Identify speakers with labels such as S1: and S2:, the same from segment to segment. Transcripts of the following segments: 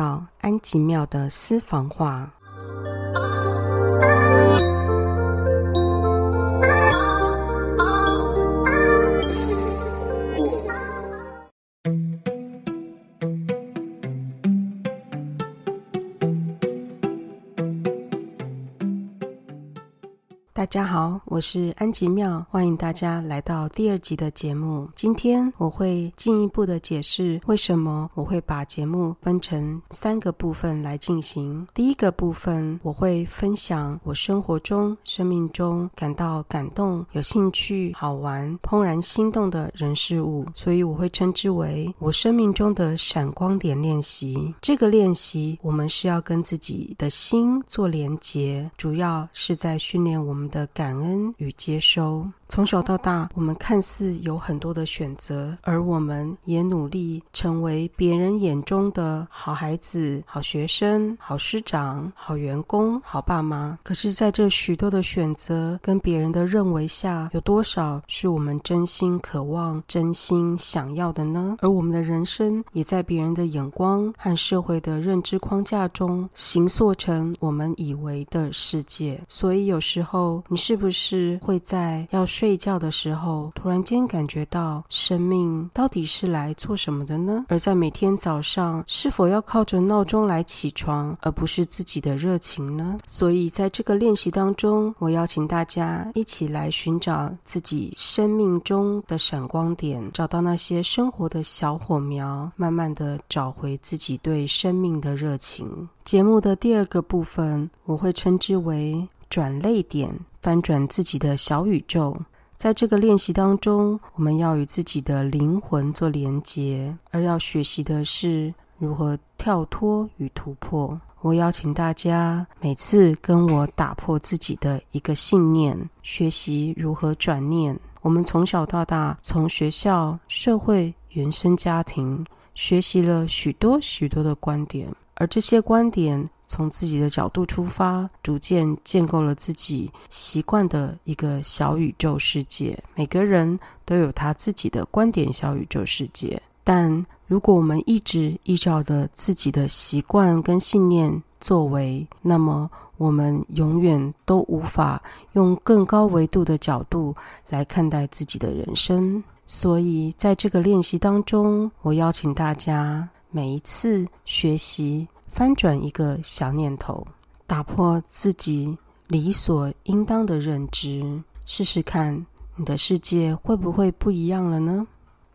S1: 到安吉庙的私房话。大家好，我是安吉妙，欢迎大家来到第二集的节目。今天我会进一步的解释为什么我会把节目分成三个部分来进行。第一个部分，我会分享我生活中、生命中感到感动、有兴趣、好玩、怦然心动的人事物，所以我会称之为我生命中的闪光点练习。这个练习，我们是要跟自己的心做连结，主要是在训练我们。的感恩与接收。从小到大，我们看似有很多的选择，而我们也努力成为别人眼中的好孩子、好学生、好师长、好员工、好爸妈。可是，在这许多的选择跟别人的认为下，有多少是我们真心渴望、真心想要的呢？而我们的人生也在别人的眼光和社会的认知框架中形塑成我们以为的世界。所以，有时候你是不是会在要？睡觉的时候，突然间感觉到生命到底是来做什么的呢？而在每天早上，是否要靠着闹钟来起床，而不是自己的热情呢？所以，在这个练习当中，我邀请大家一起来寻找自己生命中的闪光点，找到那些生活的小火苗，慢慢的找回自己对生命的热情。节目的第二个部分，我会称之为转泪点，翻转自己的小宇宙。在这个练习当中，我们要与自己的灵魂做连结，而要学习的是如何跳脱与突破。我邀请大家每次跟我打破自己的一个信念，学习如何转念。我们从小到大，从学校、社会、原生家庭，学习了许多许多的观点，而这些观点。从自己的角度出发，逐渐建构了自己习惯的一个小宇宙世界。每个人都有他自己的观点小宇宙世界，但如果我们一直依照着自己的习惯跟信念作为，那么我们永远都无法用更高维度的角度来看待自己的人生。所以，在这个练习当中，我邀请大家每一次学习。翻转一个小念头，打破自己理所应当的认知，试试看你的世界会不会不一样了呢？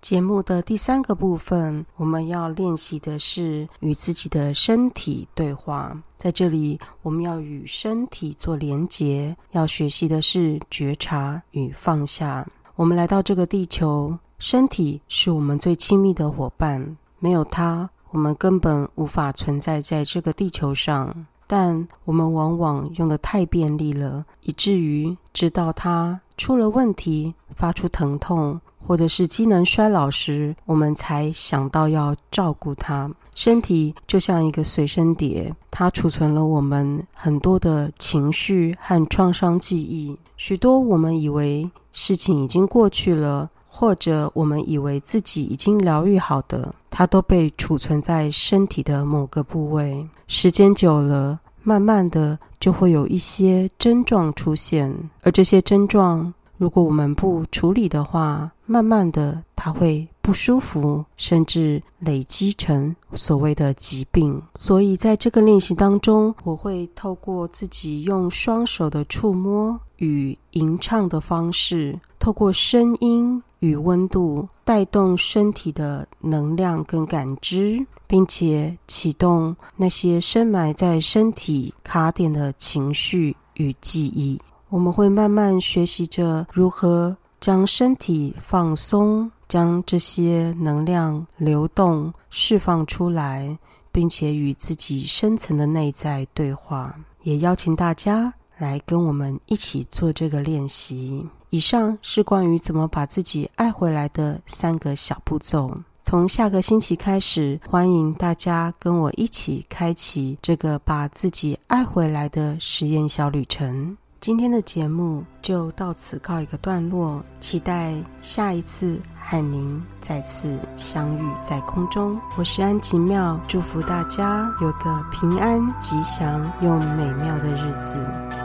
S1: 节目的第三个部分，我们要练习的是与自己的身体对话。在这里，我们要与身体做连结，要学习的是觉察与放下。我们来到这个地球，身体是我们最亲密的伙伴，没有它。我们根本无法存在在这个地球上，但我们往往用的太便利了，以至于直到它出了问题、发出疼痛，或者是机能衰老时，我们才想到要照顾它。身体就像一个随身碟，它储存了我们很多的情绪和创伤记忆，许多我们以为事情已经过去了。或者我们以为自己已经疗愈好的，它都被储存在身体的某个部位。时间久了，慢慢的就会有一些症状出现，而这些症状，如果我们不处理的话，慢慢的它会不舒服，甚至累积成所谓的疾病。所以在这个练习当中，我会透过自己用双手的触摸与吟唱的方式，透过声音。与温度带动身体的能量跟感知，并且启动那些深埋在身体卡点的情绪与记忆。我们会慢慢学习着如何将身体放松，将这些能量流动释放出来，并且与自己深层的内在对话。也邀请大家来跟我们一起做这个练习。以上是关于怎么把自己爱回来的三个小步骤。从下个星期开始欢迎大家跟我一起开启这个把自己爱回来的实验小旅程。今天的节目就到此告一个段落期待下一次和您再次相遇在空中。我是安吉妙祝福大家有个平安吉祥又美妙的日子。